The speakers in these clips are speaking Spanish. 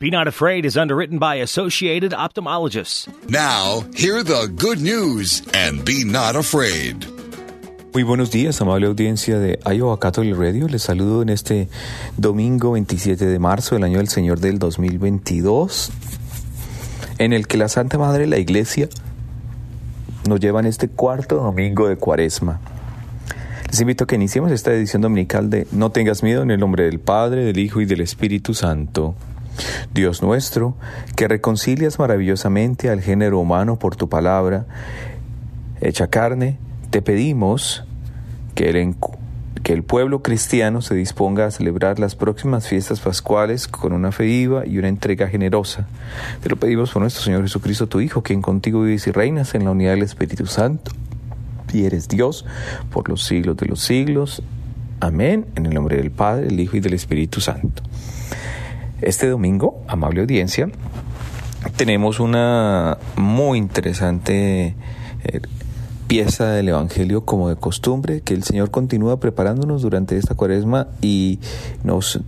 Be Not Afraid is underwritten by Associated Ophthalmologists. Now, hear the good news and be not afraid. Muy buenos días, amable audiencia de Iowa Catholic Radio. Les saludo en este domingo 27 de marzo del año del Señor del 2022, en el que la Santa Madre de la Iglesia nos lleva en este cuarto domingo de Cuaresma. Les invito a que iniciemos esta edición dominical de No tengas miedo en el nombre del Padre, del Hijo y del Espíritu Santo. Dios nuestro, que reconcilias maravillosamente al género humano por tu palabra, hecha carne, te pedimos que el, que el pueblo cristiano se disponga a celebrar las próximas fiestas pascuales con una fe viva y una entrega generosa. Te lo pedimos por nuestro Señor Jesucristo, tu Hijo, quien contigo vives y reinas en la unidad del Espíritu Santo. Y eres Dios por los siglos de los siglos. Amén. En el nombre del Padre, del Hijo y del Espíritu Santo. Este domingo, amable audiencia, tenemos una muy interesante eh, pieza del Evangelio como de costumbre que el Señor continúa preparándonos durante esta cuaresma y nos,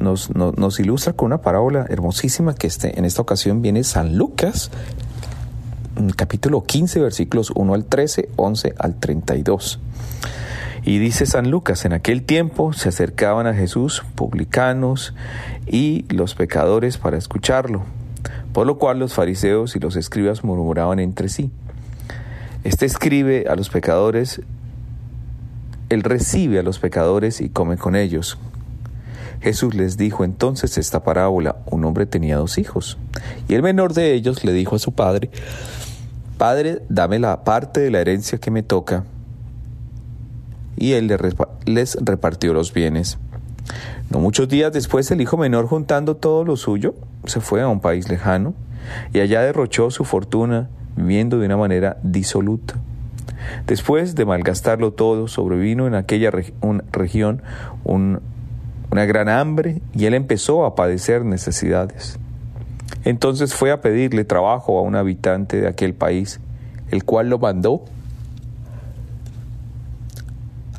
ilustra con una parábola hermosísima que este, en esta ocasión viene San Lucas, capítulo 15, versículos 1 al 13, 11 al 32. Y dice San Lucas, en aquel tiempo se acercaban a Jesús publicanos y los pecadores para escucharlo, por lo cual los fariseos y los escribas murmuraban entre sí. Este escribe a los pecadores, él recibe a los pecadores y come con ellos. Jesús les dijo entonces esta parábola, un hombre tenía dos hijos, y el menor de ellos le dijo a su padre, Padre, dame la parte de la herencia que me toca y él les repartió los bienes. No muchos días después el hijo menor juntando todo lo suyo se fue a un país lejano y allá derrochó su fortuna viviendo de una manera disoluta. Después de malgastarlo todo, sobrevino en aquella región una gran hambre y él empezó a padecer necesidades. Entonces fue a pedirle trabajo a un habitante de aquel país, el cual lo mandó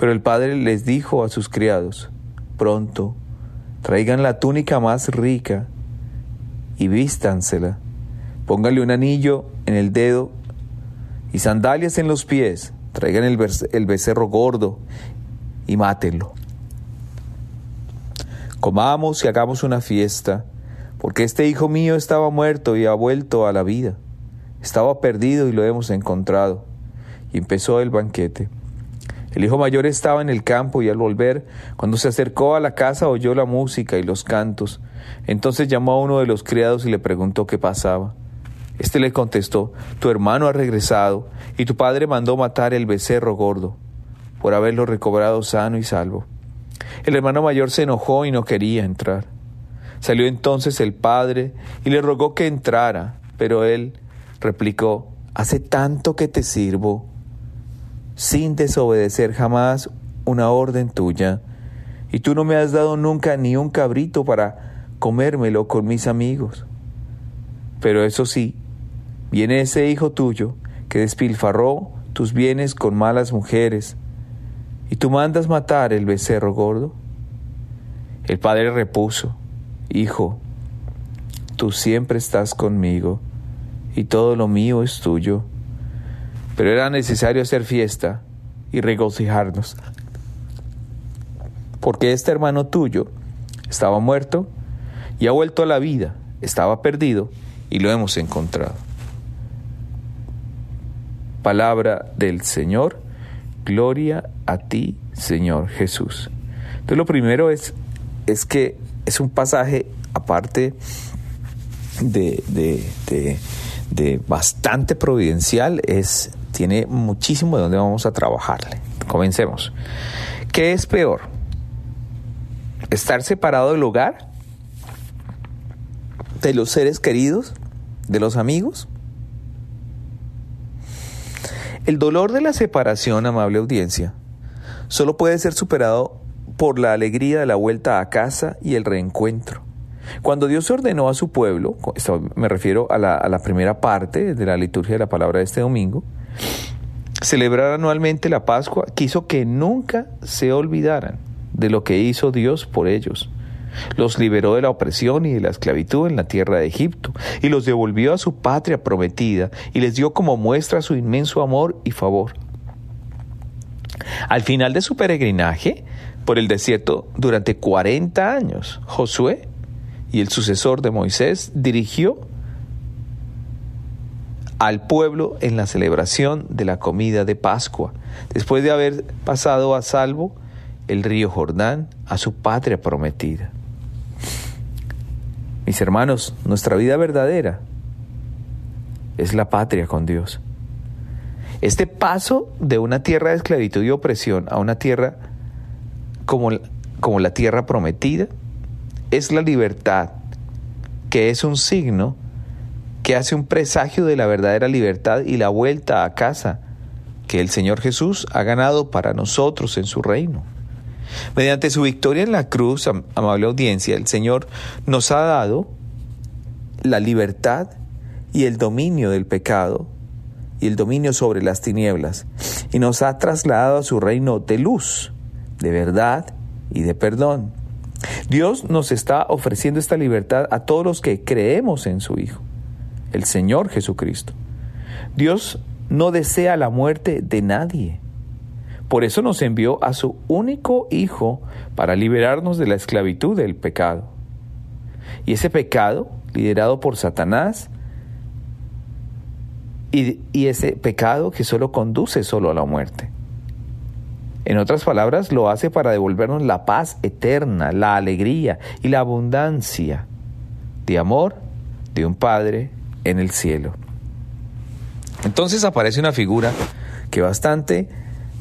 Pero el padre les dijo a sus criados, pronto, traigan la túnica más rica y vístansela, pónganle un anillo en el dedo y sandalias en los pies, traigan el, becerro gordo y mátenlo. Comamos y hagamos una fiesta, porque este hijo mío estaba muerto y ha vuelto a la vida. Estaba perdido y lo hemos encontrado. Y empezó el banquete. El hijo mayor estaba en el campo y al volver, cuando se acercó a la casa, oyó la música y los cantos. Entonces llamó a uno de los criados y le preguntó qué pasaba. Este le contestó, tu hermano ha regresado y tu padre mandó matar el becerro gordo por haberlo recobrado sano y salvo. El hermano mayor se enojó y no quería entrar. Salió entonces el padre y le rogó que entrara, pero él replicó, Hace tanto que te sirvo sin desobedecer jamás una orden tuya, y tú no me has dado nunca ni un cabrito para comérmelo con mis amigos. Pero eso sí, viene ese hijo tuyo que despilfarró tus bienes con malas mujeres, y tú mandas matar el becerro gordo. El padre repuso, Hijo, tú siempre estás conmigo, y todo lo mío es tuyo pero era necesario hacer fiesta y regocijarnos, porque este hermano tuyo estaba muerto y ha vuelto a la vida, estaba perdido y lo hemos encontrado. palabra del Señor. Gloria a ti, Señor Jesús. Entonces lo primero es, es que es un pasaje aparte de, de, bastante providencial, es, tiene muchísimo de donde vamos a trabajarle. Comencemos. ¿Qué es peor? ¿Estar separado del hogar? ¿De los seres queridos? ¿De los amigos? El dolor de la separación, amable audiencia, solo puede ser superado por la alegría de la vuelta a casa y el reencuentro. Cuando Dios ordenó a su pueblo, me refiero a la, a la primera parte de la liturgia de la palabra de este domingo, celebrar anualmente la Pascua, quiso que nunca se olvidaran de lo que hizo Dios por ellos. Los liberó de la opresión y de la esclavitud en la tierra de Egipto, y los devolvió a su patria prometida, y les dio como muestra su inmenso amor y favor. Al final de su peregrinaje por el desierto durante 40 años, Josué y el sucesor de Moisés dirigió al pueblo en la celebración de la comida de Pascua, después de haber pasado a salvo el río Jordán a su patria prometida. Mis hermanos, nuestra vida verdadera es la patria con Dios. Este paso de una tierra de esclavitud y opresión a una tierra como, como la tierra prometida es la libertad, que es un signo que hace un presagio de la verdadera libertad y la vuelta a casa que el Señor Jesús ha ganado para nosotros en su reino. Mediante su victoria en la cruz, amable audiencia, el Señor nos ha dado la libertad y el dominio del pecado y el dominio sobre las tinieblas y nos ha trasladado a su reino de luz, de verdad y de perdón. Dios nos está ofreciendo esta libertad a todos los que creemos en su Hijo, el Señor Jesucristo. Dios no desea la muerte de nadie. Por eso nos envió a su único Hijo para liberarnos de la esclavitud del pecado. Y ese pecado, liderado por Satanás, y, ese pecado que solo conduce solo a la muerte. En otras palabras, lo hace para devolvernos la paz eterna, la alegría y la abundancia de amor de un Padre en el cielo. Entonces aparece una figura que bastante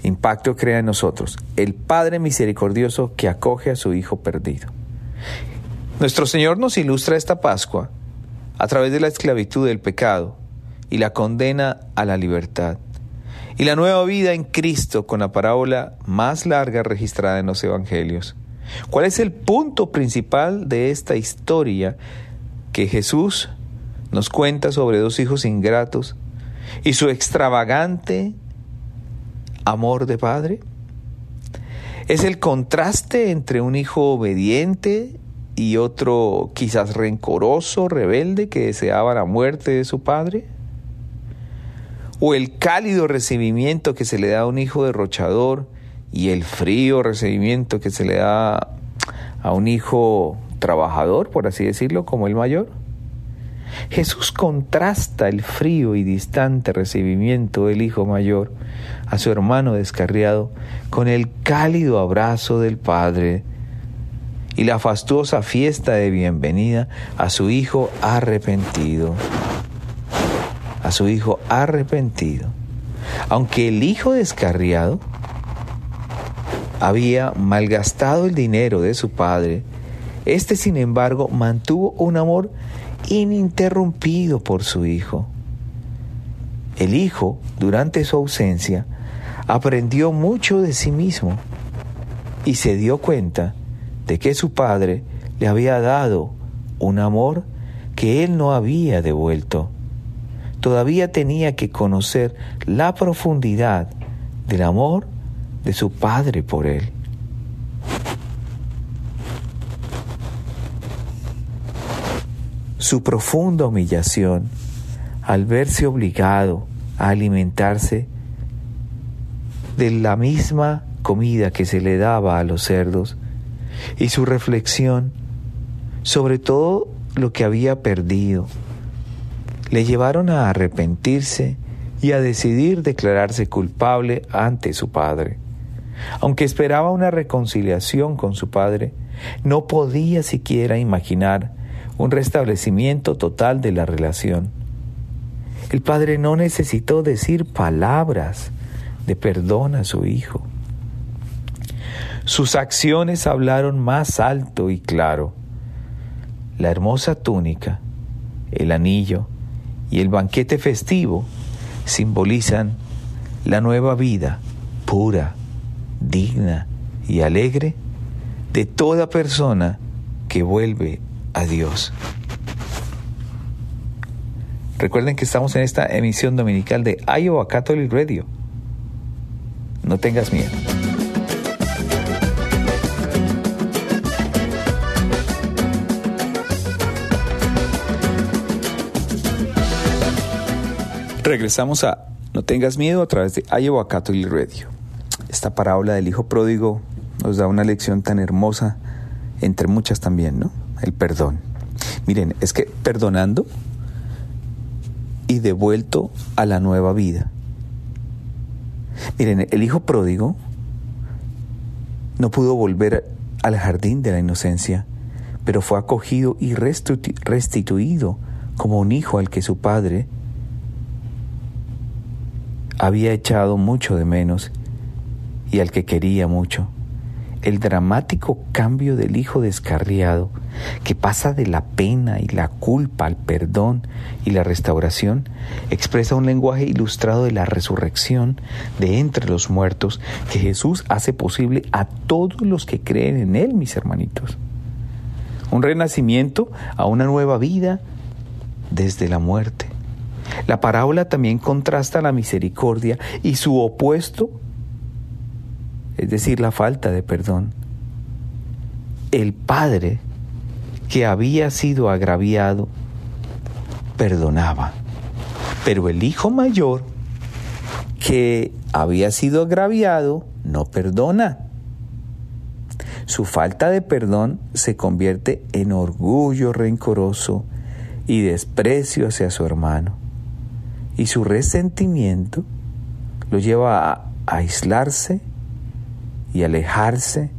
impacto crea en nosotros, el Padre misericordioso que acoge a su Hijo perdido. Nuestro Señor nos ilustra esta Pascua a través de la esclavitud del pecado y la condena a la libertad, y la nueva vida en Cristo con la parábola más larga registrada en los Evangelios. ¿Cuál es el punto principal de esta historia que Jesús nos cuenta sobre dos hijos ingratos y su extravagante amor de padre? Es el contraste entre un hijo obediente y otro quizás rencoroso, rebelde, que deseaba la muerte de su padre? ¿O el cálido recibimiento que se le da a un hijo derrochador y el frío recibimiento que se le da a un hijo trabajador, por así decirlo, como el mayor? Jesús contrasta el frío y distante recibimiento del hijo mayor a su hermano descarriado con el cálido abrazo del Padre y la fastuosa fiesta de bienvenida a su hijo arrepentido. A su hijo arrepentido. Aunque el hijo descarriado había malgastado el dinero de su padre, este sin embargo mantuvo un amor ininterrumpido por su hijo. El hijo, durante su ausencia, aprendió mucho de sí mismo y se dio cuenta de que su padre le había dado un amor que él no había devuelto. Todavía tenía que conocer la profundidad del amor de su padre por él. Su profunda humillación al verse obligado a alimentarse de la misma comida que se le daba a los cerdos y su reflexión sobre todo lo que había perdido le llevaron a arrepentirse y a decidir declararse culpable ante su padre. Aunque esperaba una reconciliación con su padre, no podía siquiera imaginar un restablecimiento total de la relación. El padre no necesitó decir palabras de perdón a su hijo. Sus acciones hablaron más alto y claro. La hermosa túnica, el anillo y el banquete festivo simbolizan la nueva vida pura, digna y alegre de toda persona que vuelve a Dios. Recuerden que estamos en esta emisión dominical de Iowa Catholic Radio. No tengas miedo. Regresamos a No tengas miedo a través de Iowa Catholic Radio. Esta parábola del hijo pródigo nos da una lección tan hermosa, entre muchas también, ¿no? El perdón. Miren, es que perdonando y devuelto a la nueva vida. Miren, el hijo pródigo no pudo volver al jardín de la inocencia, pero fue acogido y restituido como un hijo al que su padre había echado mucho de menos y al que quería mucho. El dramático cambio del hijo descarriado, que pasa de la pena y la culpa al perdón y la restauración, expresa un lenguaje ilustrado de la resurrección de entre los muertos que Jesús hace posible a todos los que creen en Él, mis hermanitos. Un renacimiento a una nueva vida desde la muerte. La parábola también contrasta la misericordia y su opuesto, es decir, la falta de perdón. El Padre que había sido agraviado perdonaba, pero el Hijo mayor que había sido agraviado no perdona. Su falta de perdón se convierte en orgullo rencoroso y desprecio hacia su hermano y su resentimiento lo lleva a aislarse y alejarse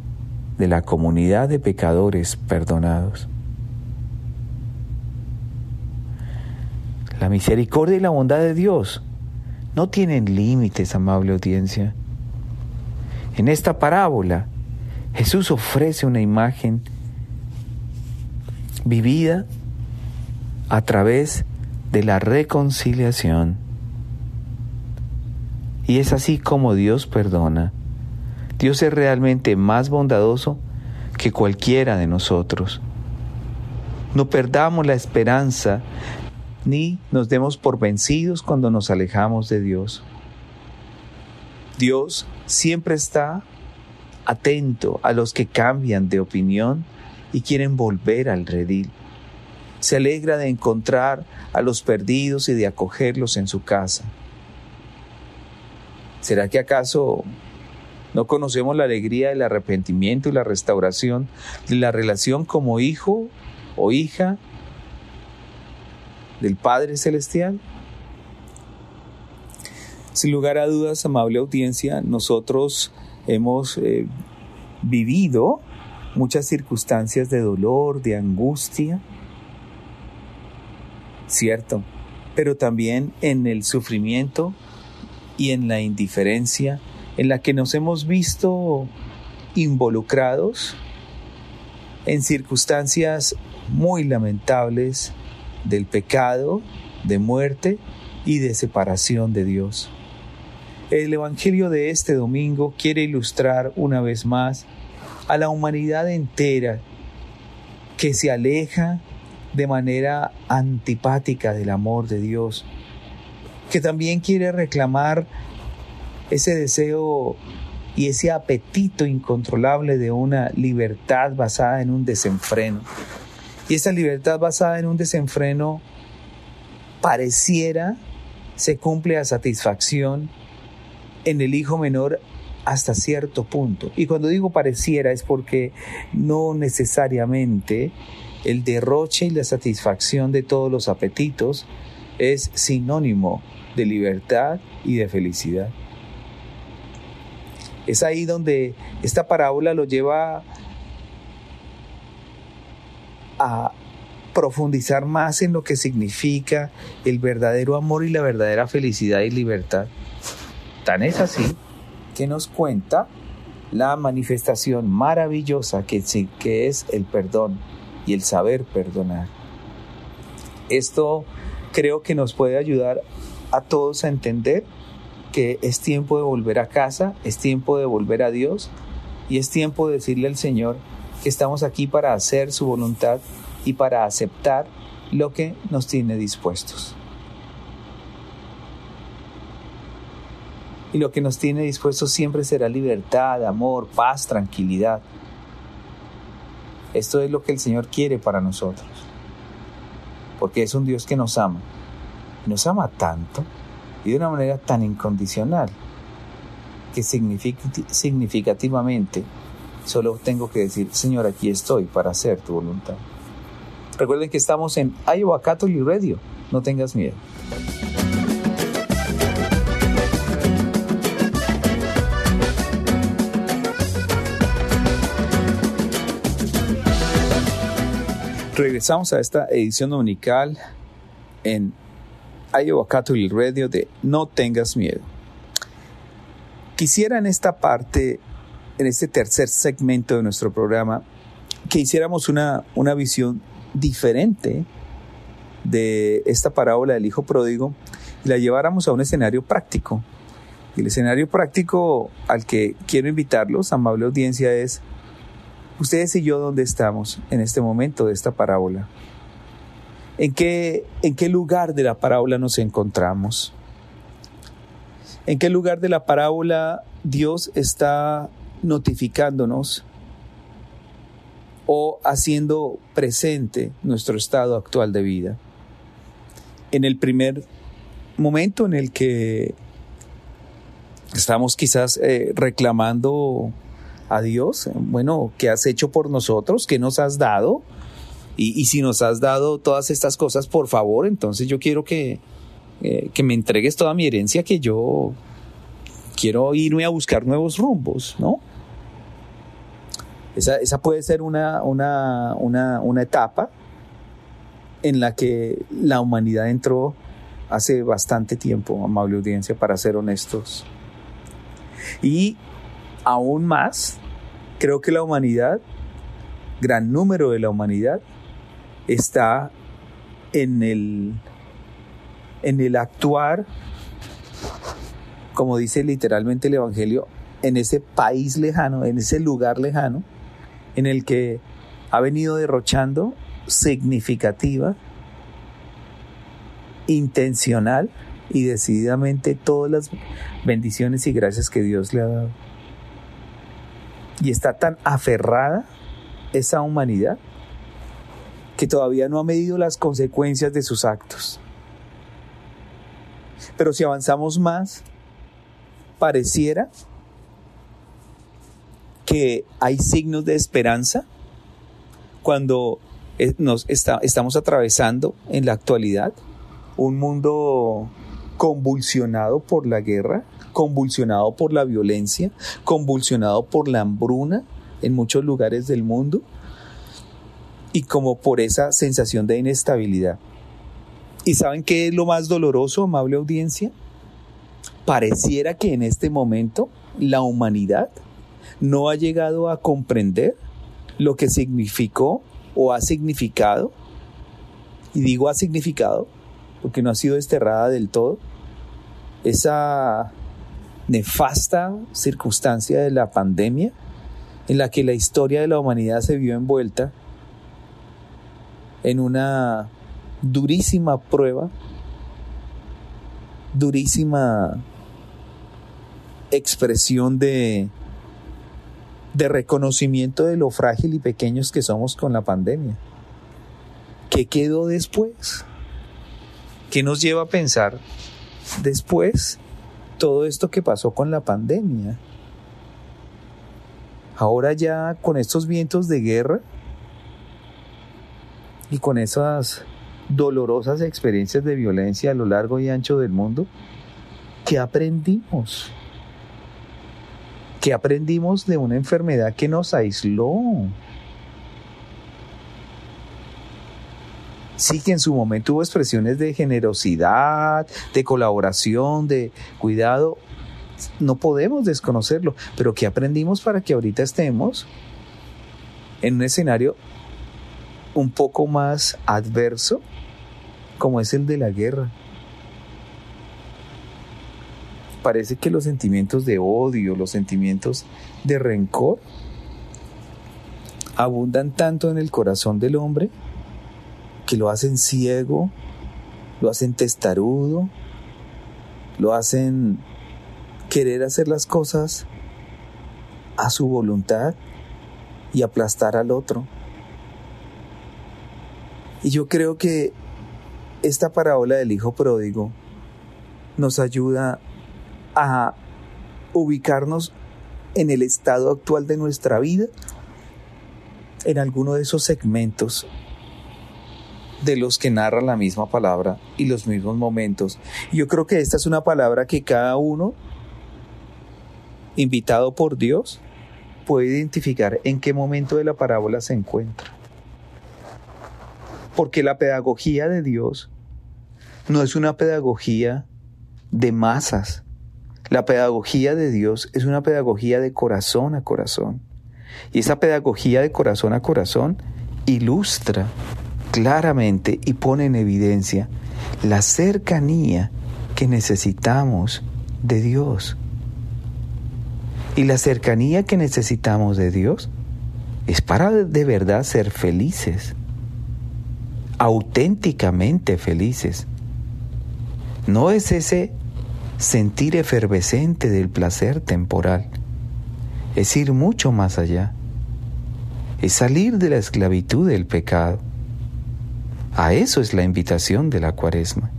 de la comunidad de pecadores perdonados. La misericordia y la bondad de Dios no tienen límites, amable audiencia. En esta parábola, Jesús ofrece una imagen vivida a través de la reconciliación. Y es así como Dios perdona. Dios es realmente más bondadoso que cualquiera de nosotros. No perdamos la esperanza ni nos demos por vencidos cuando nos alejamos de Dios. Dios siempre está atento a los que cambian de opinión y quieren volver al redil se alegra de encontrar a los perdidos y de acogerlos en su casa. ¿Será que acaso no conocemos la alegría del arrepentimiento y la restauración de la relación como hijo o hija del Padre Celestial? Sin lugar a dudas, amable audiencia, nosotros hemos eh, vivido muchas circunstancias de dolor, de angustia, cierto, pero también en el sufrimiento y en la indiferencia en la que nos hemos visto involucrados en circunstancias muy lamentables del pecado, de muerte y de separación de Dios. El Evangelio de este domingo quiere ilustrar una vez más a la humanidad entera que se aleja de manera antipática del amor de Dios, que también quiere reclamar ese deseo y ese apetito incontrolable de una libertad basada en un desenfreno. Y esa libertad basada en un desenfreno pareciera se cumple a satisfacción en el hijo menor hasta cierto punto. Y cuando digo pareciera es porque no necesariamente el derroche y la satisfacción de todos los apetitos es sinónimo de libertad y de felicidad. Es ahí donde esta parábola lo lleva a profundizar más en lo que significa el verdadero amor y la verdadera felicidad y libertad. Tan es así que nos cuenta la manifestación maravillosa que, es el perdón y el saber perdonar. Esto creo que nos puede ayudar a todos a entender que es tiempo de volver a casa, es tiempo de volver a Dios y es tiempo de decirle al Señor que estamos aquí para hacer su voluntad y para aceptar lo que nos tiene dispuestos. Y lo que nos tiene dispuestos siempre será libertad, amor, paz, tranquilidad. Esto es lo que el Señor quiere para nosotros. Porque es un Dios que nos ama. Nos ama tanto y de una manera tan incondicional que significativamente solo tengo que decir, Señor, aquí estoy para hacer tu voluntad. Recuerden que estamos en Iowa Catholic Radio. No tengas miedo. Regresamos a esta edición dominical en Iowa Catholic Radio de No tengas miedo. Quisiera en esta parte, en este tercer segmento de nuestro programa, que hiciéramos una, una visión diferente de esta parábola del Hijo Pródigo y la lleváramos a un escenario práctico. El escenario práctico al que quiero invitarlos, amable audiencia, es ustedes y yo dónde estamos en este momento de esta parábola. ¿En qué, ¿En qué lugar de la parábola nos encontramos? ¿En qué lugar de la parábola Dios está notificándonos o haciendo presente nuestro estado actual de vida. En el primer momento en el que estamos quizás eh, reclamando a Dios, bueno, ¿qué has hecho por nosotros? ¿Qué nos has dado? Y, si nos has dado todas estas cosas, por favor, entonces yo quiero que, eh, que me entregues toda mi herencia, que yo quiero irme a buscar nuevos rumbos, ¿no? Esa, esa puede ser una, una, una, una etapa en la que la humanidad entró hace bastante tiempo, amable audiencia, para ser honestos. Y aún más, creo que la humanidad, gran número de la humanidad, está en el, en el actuar, como dice literalmente el Evangelio, en ese país lejano, en ese lugar lejano, en el que ha venido derrochando significativa, intencional y decididamente todas las bendiciones y gracias que Dios le ha dado. Y está tan aferrada esa humanidad que todavía no ha medido las consecuencias de sus actos. Pero si avanzamos más, pareciera que hay signos de esperanza cuando eh, nos estamos atravesando en la actualidad un mundo convulsionado por la guerra, convulsionado por la violencia, convulsionado por la hambruna en muchos lugares del mundo y como por esa sensación de inestabilidad. ¿Y saben qué es lo más doloroso, amable audiencia? Pareciera que en este momento la humanidad no ha llegado a comprender lo que significó o ha significado, y digo ha significado porque no ha sido desterrada del todo, esa nefasta circunstancia de la pandemia en la que la historia de la humanidad se vio envuelta en una durísima prueba, durísima expresión de de reconocimiento de lo frágil y pequeños que somos con la pandemia. ¿Qué quedó después? ¿Qué nos lleva a pensar después todo esto que pasó con la pandemia? Ahora ya con estos vientos de guerra y con esas dolorosas experiencias de violencia a lo largo y ancho del mundo, ¿qué aprendimos? ¿Qué aprendimos de una enfermedad que nos aisló? Sí que en su momento hubo expresiones de generosidad, de colaboración, de cuidado. No podemos desconocerlo, pero ¿qué aprendimos para que ahorita estemos en un escenario un poco más adverso como es el de la guerra? Parece que los sentimientos de odio, los sentimientos de rencor, abundan tanto en el corazón del hombre que lo hacen ciego, lo hacen testarudo, lo hacen querer hacer las cosas a su voluntad y aplastar al otro. Y yo creo que esta parábola del Hijo Pródigo nos ayuda a ubicarnos en el estado actual de nuestra vida, en alguno de esos segmentos de los que narra la misma palabra y los mismos momentos. Yo creo que esta es una palabra que cada uno, invitado por Dios, puede identificar en qué momento de la parábola se encuentra. Porque la pedagogía de Dios no es una pedagogía de masas, la pedagogía de Dios es una pedagogía de corazón a corazón. Y esa pedagogía de corazón a corazón ilustra claramente y pone en evidencia la cercanía que necesitamos de Dios. Y la cercanía que necesitamos de Dios es para de verdad ser felices, auténticamente felices. No es ese sentir efervescente del placer temporal. Es ir mucho más allá. Es salir de la esclavitud del pecado. A eso es la invitación de la cuaresma.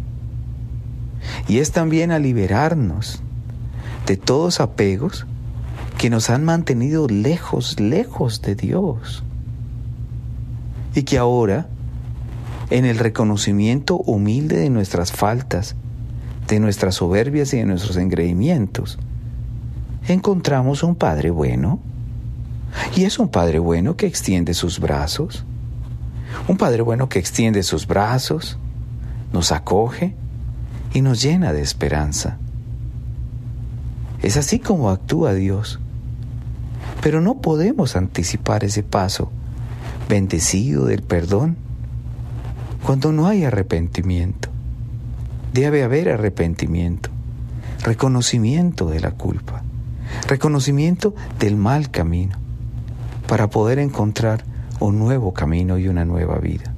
Y es también a liberarnos de todos apegos que nos han mantenido lejos, lejos de Dios. Y que ahora, en el reconocimiento humilde de nuestras faltas, de nuestras soberbias y de nuestros engreimientos, encontramos un Padre bueno. Y es un Padre bueno que extiende sus brazos. Un Padre bueno que extiende sus brazos, nos acoge y nos llena de esperanza. Es así como actúa Dios. Pero no podemos anticipar ese paso bendecido del perdón cuando no hay arrepentimiento. Debe haber arrepentimiento, reconocimiento de la culpa, reconocimiento del mal camino, para poder encontrar un nuevo camino y una nueva vida.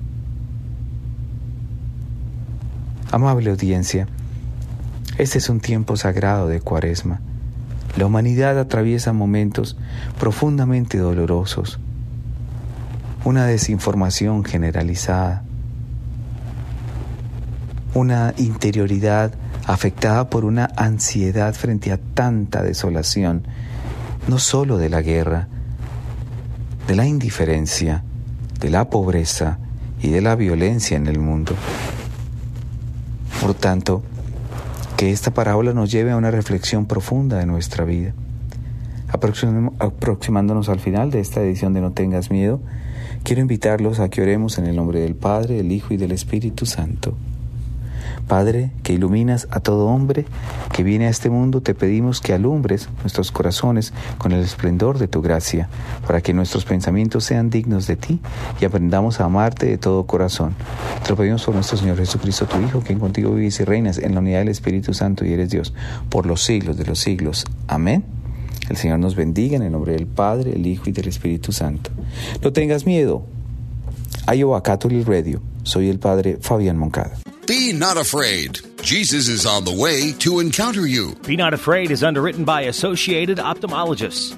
Amable audiencia, este es un tiempo sagrado de Cuaresma. La humanidad atraviesa momentos profundamente dolorosos, una desinformación generalizada, una interioridad afectada por una ansiedad frente a tanta desolación, no solo de la guerra, de la indiferencia, de la pobreza y de la violencia en el mundo. Por tanto, que esta parábola nos lleve a una reflexión profunda de nuestra vida. Aproximándonos al final de esta edición de No tengas miedo, quiero invitarlos a que oremos en el nombre del Padre, del Hijo y del Espíritu Santo. Padre, que iluminas a todo hombre que viene a este mundo, te pedimos que alumbres nuestros corazones con el esplendor de tu gracia, para que nuestros pensamientos sean dignos de ti y aprendamos a amarte de todo corazón. Te lo pedimos por nuestro Señor Jesucristo, tu Hijo, que contigo vives y reinas en la unidad del Espíritu Santo y eres Dios, por los siglos de los siglos. Amén. El Señor nos bendiga en el nombre del Padre, el Hijo y del Espíritu Santo. No tengas miedo. Iowa Catholic Radio. Soy el Padre Fabián Moncada. Be not afraid. Jesus is on the way to encounter you. Be Not Afraid is underwritten by Associated Ophthalmologists.